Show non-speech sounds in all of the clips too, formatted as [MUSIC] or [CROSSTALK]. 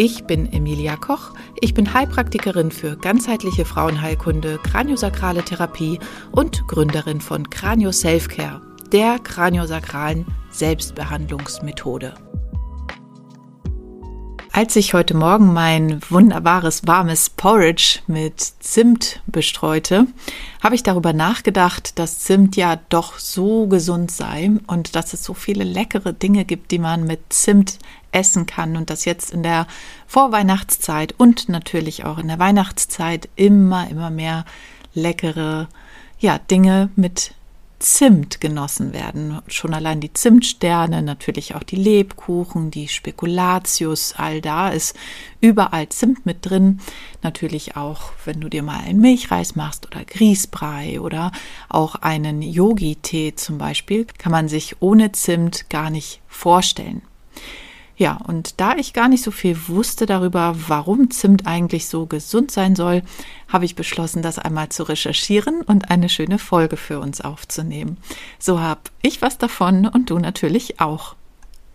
Ich bin Emilia Koch. Ich bin Heilpraktikerin für ganzheitliche Frauenheilkunde, kraniosakrale Therapie und Gründerin von Kranio Selfcare, der kraniosakralen Selbstbehandlungsmethode. Als ich heute Morgen mein wunderbares warmes Porridge mit Zimt bestreute, habe ich darüber nachgedacht, dass Zimt ja doch so gesund sei und dass es so viele leckere Dinge gibt, die man mit Zimt essen kann und dass jetzt in der Vorweihnachtszeit und natürlich auch in der Weihnachtszeit immer, immer mehr leckere ja, Dinge mit Zimt genossen werden. Schon allein die Zimtsterne, natürlich auch die Lebkuchen, die Spekulatius, all da ist überall Zimt mit drin. Natürlich auch, wenn du dir mal einen Milchreis machst oder Grießbrei oder auch einen Yogi-Tee zum Beispiel, kann man sich ohne Zimt gar nicht vorstellen. Ja, und da ich gar nicht so viel wusste darüber, warum Zimt eigentlich so gesund sein soll, habe ich beschlossen, das einmal zu recherchieren und eine schöne Folge für uns aufzunehmen. So habe ich was davon und du natürlich auch.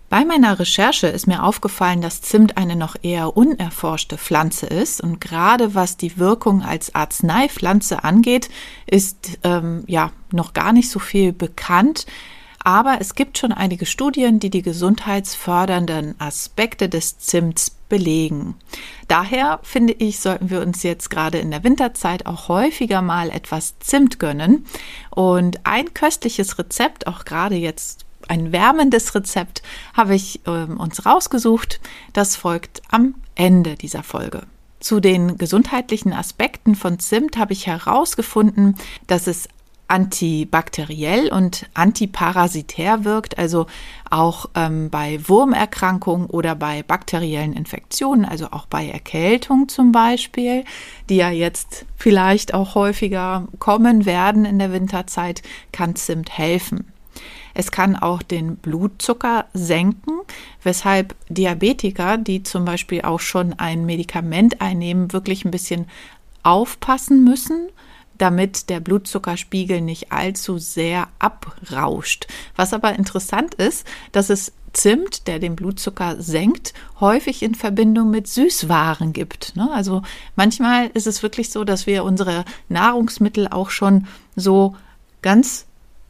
Bei meiner Recherche ist mir aufgefallen, dass Zimt eine noch eher unerforschte Pflanze ist und gerade was die Wirkung als Arzneipflanze angeht, ist ähm, ja noch gar nicht so viel bekannt. Aber es gibt schon einige Studien, die die gesundheitsfördernden Aspekte des Zimts belegen. Daher finde ich, sollten wir uns jetzt gerade in der Winterzeit auch häufiger mal etwas Zimt gönnen. Und ein köstliches Rezept, auch gerade jetzt ein wärmendes Rezept, habe ich äh, uns rausgesucht. Das folgt am Ende dieser Folge. Zu den gesundheitlichen Aspekten von Zimt habe ich herausgefunden, dass es antibakteriell und antiparasitär wirkt, also auch ähm, bei Wurmerkrankungen oder bei bakteriellen Infektionen, also auch bei Erkältung zum Beispiel, die ja jetzt vielleicht auch häufiger kommen werden in der Winterzeit, kann Zimt helfen. Es kann auch den Blutzucker senken, weshalb Diabetiker, die zum Beispiel auch schon ein Medikament einnehmen, wirklich ein bisschen aufpassen müssen damit der Blutzuckerspiegel nicht allzu sehr abrauscht. Was aber interessant ist, dass es Zimt, der den Blutzucker senkt, häufig in Verbindung mit Süßwaren gibt. Ne? Also manchmal ist es wirklich so, dass wir unsere Nahrungsmittel auch schon so ganz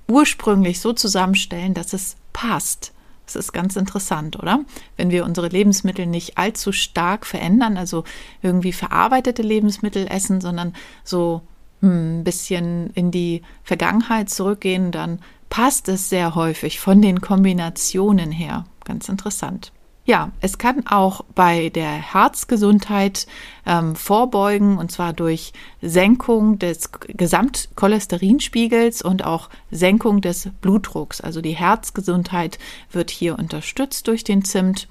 ursprünglich so zusammenstellen, dass es passt. Das ist ganz interessant, oder? Wenn wir unsere Lebensmittel nicht allzu stark verändern, also irgendwie verarbeitete Lebensmittel essen, sondern so ein bisschen in die Vergangenheit zurückgehen, dann passt es sehr häufig von den Kombinationen her. Ganz interessant. Ja, es kann auch bei der Herzgesundheit ähm, vorbeugen, und zwar durch Senkung des Gesamtcholesterinspiegels und auch Senkung des Blutdrucks. Also die Herzgesundheit wird hier unterstützt durch den Zimt.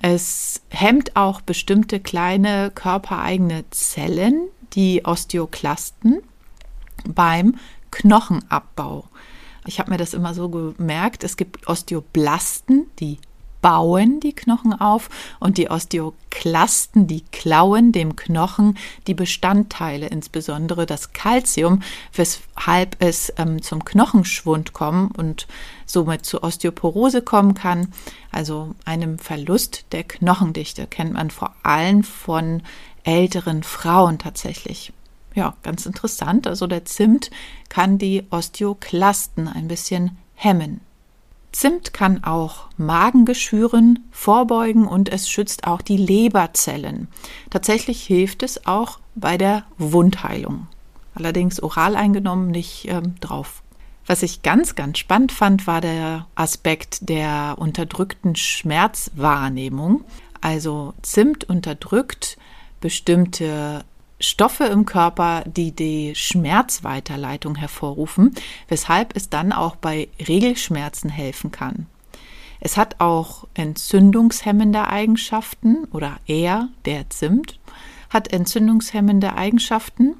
Es hemmt auch bestimmte kleine körpereigene Zellen, die Osteoklasten beim Knochenabbau. Ich habe mir das immer so gemerkt, es gibt Osteoblasten, die bauen die Knochen auf und die Osteoklasten, die klauen dem Knochen die Bestandteile, insbesondere das Kalzium, weshalb es ähm, zum Knochenschwund kommt und somit zu Osteoporose kommen kann, also einem Verlust der Knochendichte, kennt man vor allem von älteren Frauen tatsächlich. Ja, ganz interessant. Also der Zimt kann die Osteoklasten ein bisschen hemmen. Zimt kann auch Magengeschwüren vorbeugen und es schützt auch die Leberzellen. Tatsächlich hilft es auch bei der Wundheilung. Allerdings oral eingenommen nicht ähm, drauf. Was ich ganz, ganz spannend fand, war der Aspekt der unterdrückten Schmerzwahrnehmung. Also Zimt unterdrückt bestimmte Stoffe im Körper, die die Schmerzweiterleitung hervorrufen, weshalb es dann auch bei Regelschmerzen helfen kann. Es hat auch entzündungshemmende Eigenschaften oder eher der Zimt hat entzündungshemmende Eigenschaften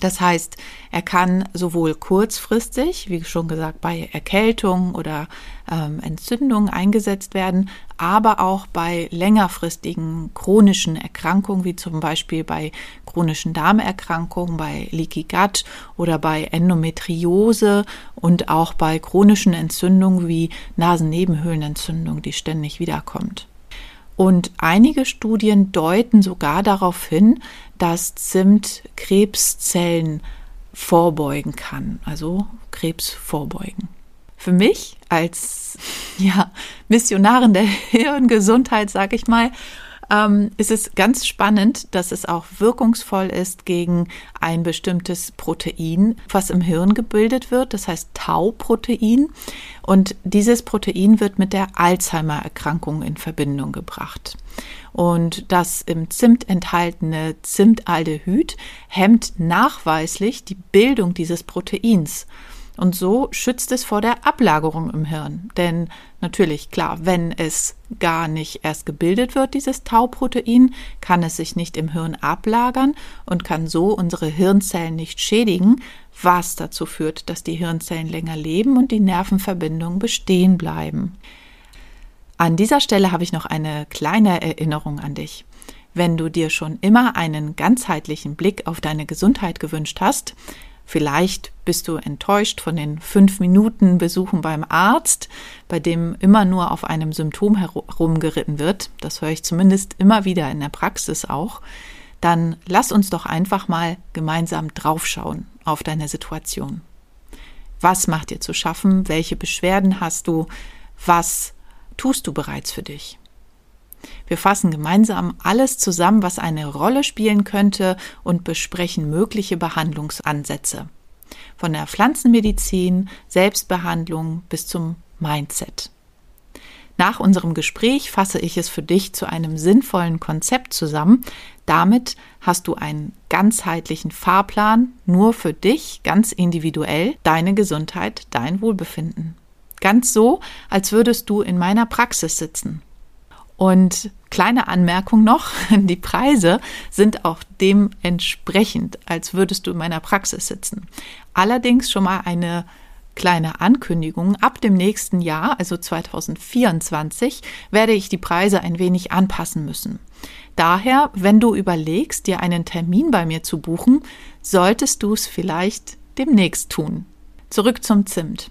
Das heißt, er kann sowohl kurzfristig, wie schon gesagt, bei Erkältung oder ähm, Entzündung eingesetzt werden, aber auch bei längerfristigen chronischen Erkrankungen, wie zum Beispiel bei chronischen Darmerkrankungen, bei Leaky Gut oder bei Endometriose und auch bei chronischen Entzündungen wie Nasennebenhöhlenentzündung, die ständig wiederkommt. Und einige Studien deuten sogar darauf hin, dass Zimt Krebszellen vorbeugen kann, also Krebs vorbeugen. Für mich als ja, Missionarin der [LAUGHS] Hirngesundheit, sage ich mal, ähm, ist es ganz spannend, dass es auch wirkungsvoll ist gegen ein bestimmtes Protein, was im Hirn gebildet wird, das heißt Tau-Protein. Und dieses Protein wird mit der Alzheimer-Erkrankung in Verbindung gebracht. Und das im Zimt enthaltene Zimtaldehyd hemmt nachweislich die Bildung dieses Proteins. Und so schützt es vor der Ablagerung im Hirn. Denn natürlich, klar, wenn es gar nicht erst gebildet wird, dieses Tauprotein, kann es sich nicht im Hirn ablagern und kann so unsere Hirnzellen nicht schädigen, was dazu führt, dass die Hirnzellen länger leben und die Nervenverbindungen bestehen bleiben. An dieser Stelle habe ich noch eine kleine Erinnerung an dich. Wenn du dir schon immer einen ganzheitlichen Blick auf deine Gesundheit gewünscht hast, Vielleicht bist du enttäuscht von den fünf Minuten Besuchen beim Arzt, bei dem immer nur auf einem Symptom herumgeritten wird. Das höre ich zumindest immer wieder in der Praxis auch. Dann lass uns doch einfach mal gemeinsam draufschauen auf deine Situation. Was macht dir zu schaffen? Welche Beschwerden hast du? Was tust du bereits für dich? Wir fassen gemeinsam alles zusammen, was eine Rolle spielen könnte und besprechen mögliche Behandlungsansätze. Von der Pflanzenmedizin, Selbstbehandlung bis zum Mindset. Nach unserem Gespräch fasse ich es für dich zu einem sinnvollen Konzept zusammen. Damit hast du einen ganzheitlichen Fahrplan nur für dich, ganz individuell, deine Gesundheit, dein Wohlbefinden. Ganz so, als würdest du in meiner Praxis sitzen. Und kleine Anmerkung noch, [LAUGHS] die Preise sind auch dementsprechend, als würdest du in meiner Praxis sitzen. Allerdings schon mal eine kleine Ankündigung. Ab dem nächsten Jahr, also 2024, werde ich die Preise ein wenig anpassen müssen. Daher, wenn du überlegst, dir einen Termin bei mir zu buchen, solltest du es vielleicht demnächst tun. Zurück zum Zimt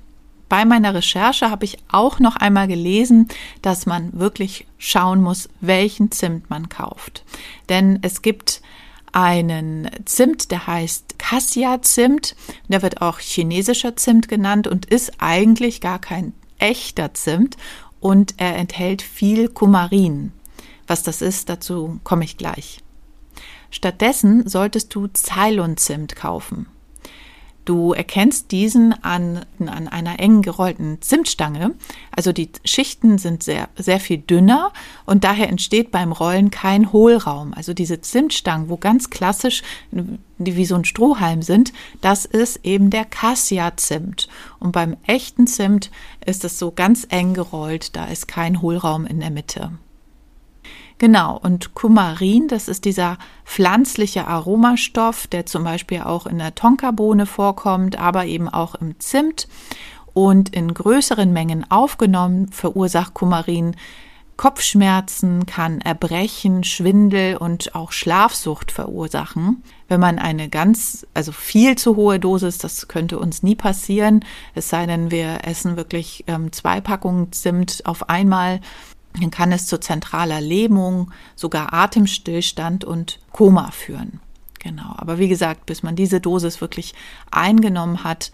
bei meiner Recherche habe ich auch noch einmal gelesen, dass man wirklich schauen muss, welchen Zimt man kauft. Denn es gibt einen Zimt, der heißt Cassia-Zimt. Der wird auch chinesischer Zimt genannt und ist eigentlich gar kein echter Zimt und er enthält viel Kumarin. Was das ist, dazu komme ich gleich. Stattdessen solltest du Ceylon-Zimt kaufen. Du erkennst diesen an, an einer eng gerollten Zimtstange. Also die Schichten sind sehr, sehr viel dünner und daher entsteht beim Rollen kein Hohlraum. Also diese Zimtstangen, wo ganz klassisch die wie so ein Strohhalm sind, das ist eben der Cassia-Zimt. Und beim echten Zimt ist es so ganz eng gerollt, da ist kein Hohlraum in der Mitte. Genau, und Kumarin, das ist dieser pflanzliche Aromastoff, der zum Beispiel auch in der Tonkabohne vorkommt, aber eben auch im Zimt. Und in größeren Mengen aufgenommen verursacht Kumarin Kopfschmerzen, kann Erbrechen, Schwindel und auch Schlafsucht verursachen. Wenn man eine ganz, also viel zu hohe Dosis, das könnte uns nie passieren, es sei denn, wir essen wirklich ähm, zwei Packungen Zimt auf einmal, dann kann es zu zentraler Lähmung, sogar Atemstillstand und Koma führen. Genau. Aber wie gesagt, bis man diese Dosis wirklich eingenommen hat,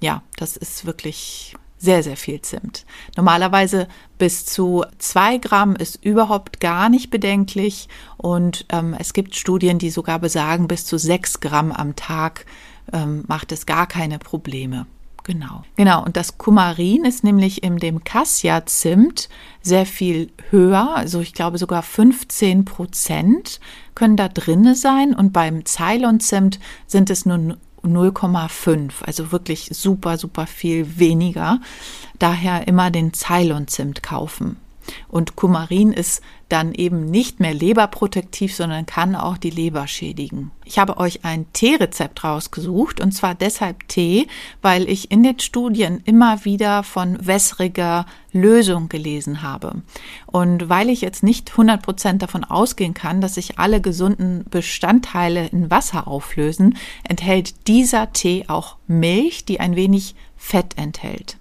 ja, das ist wirklich sehr, sehr viel Zimt. Normalerweise bis zu zwei Gramm ist überhaupt gar nicht bedenklich und ähm, es gibt Studien, die sogar besagen, bis zu sechs Gramm am Tag ähm, macht es gar keine Probleme. Genau. Genau. Und das Kumarin ist nämlich in dem Cassia-Zimt sehr viel höher. Also ich glaube sogar 15 Prozent können da drinne sein. Und beim Ceylon-Zimt sind es nur 0,5. Also wirklich super, super viel weniger. Daher immer den Ceylon-Zimt kaufen. Und Kumarin ist dann eben nicht mehr leberprotektiv, sondern kann auch die Leber schädigen. Ich habe euch ein Teerezept rausgesucht und zwar deshalb Tee, weil ich in den Studien immer wieder von wässriger Lösung gelesen habe. Und weil ich jetzt nicht 100% davon ausgehen kann, dass sich alle gesunden Bestandteile in Wasser auflösen, enthält dieser Tee auch Milch, die ein wenig Fett enthält.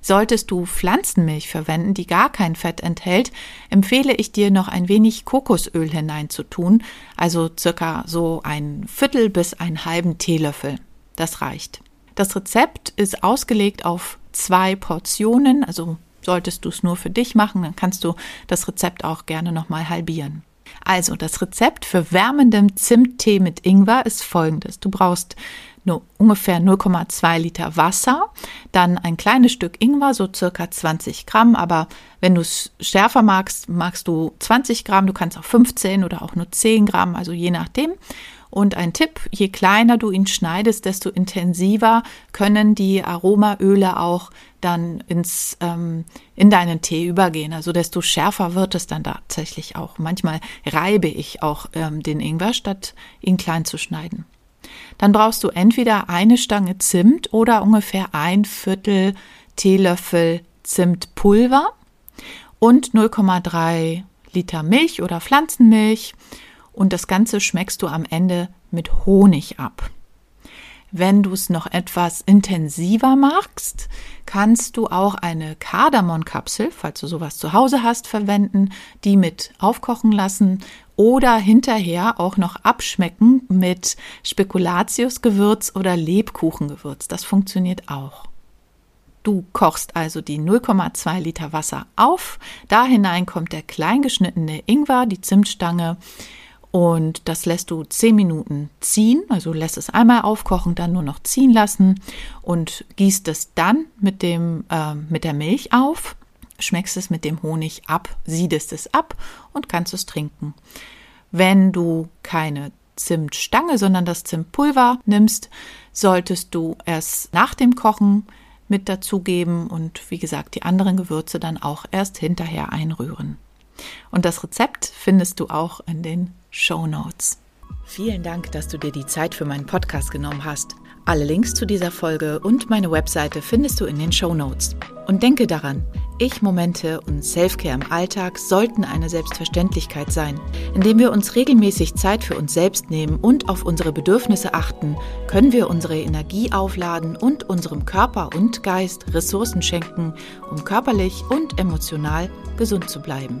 Solltest du Pflanzenmilch verwenden, die gar kein Fett enthält, empfehle ich dir noch ein wenig Kokosöl hineinzutun, also circa so ein Viertel bis einen halben Teelöffel. Das reicht. Das Rezept ist ausgelegt auf zwei Portionen, also solltest du es nur für dich machen, dann kannst du das Rezept auch gerne nochmal halbieren. Also, das Rezept für wärmendem Zimttee mit Ingwer ist folgendes. Du brauchst nur ungefähr 0,2 Liter Wasser, dann ein kleines Stück Ingwer, so circa 20 Gramm, aber wenn du es schärfer magst, magst du 20 Gramm, du kannst auch 15 oder auch nur 10 Gramm, also je nachdem. Und ein Tipp, je kleiner du ihn schneidest, desto intensiver können die Aromaöle auch dann ins, ähm, in deinen Tee übergehen. Also desto schärfer wird es dann tatsächlich auch. Manchmal reibe ich auch ähm, den Ingwer, statt ihn klein zu schneiden. Dann brauchst du entweder eine Stange Zimt oder ungefähr ein Viertel Teelöffel Zimtpulver und 0,3 Liter Milch oder Pflanzenmilch. Und das Ganze schmeckst du am Ende mit Honig ab. Wenn du es noch etwas intensiver magst, kannst du auch eine Kardamomkapsel, falls du sowas zu Hause hast, verwenden, die mit aufkochen lassen oder hinterher auch noch abschmecken mit Spekulatiusgewürz oder Lebkuchengewürz. Das funktioniert auch. Du kochst also die 0,2 Liter Wasser auf. Da hinein kommt der kleingeschnittene Ingwer, die Zimtstange, und das lässt du zehn Minuten ziehen, also lässt es einmal aufkochen, dann nur noch ziehen lassen und gießt es dann mit, dem, äh, mit der Milch auf, schmeckst es mit dem Honig ab, siedest es ab und kannst es trinken. Wenn du keine Zimtstange, sondern das Zimtpulver nimmst, solltest du es nach dem Kochen mit dazugeben und wie gesagt die anderen Gewürze dann auch erst hinterher einrühren. Und das Rezept findest du auch in den Show Notes. Vielen Dank, dass du dir die Zeit für meinen Podcast genommen hast. Alle Links zu dieser Folge und meine Webseite findest du in den Show Notes. Und denke daran, Ich-Momente und Selfcare im Alltag sollten eine Selbstverständlichkeit sein. Indem wir uns regelmäßig Zeit für uns selbst nehmen und auf unsere Bedürfnisse achten, können wir unsere Energie aufladen und unserem Körper und Geist Ressourcen schenken, um körperlich und emotional gesund zu bleiben.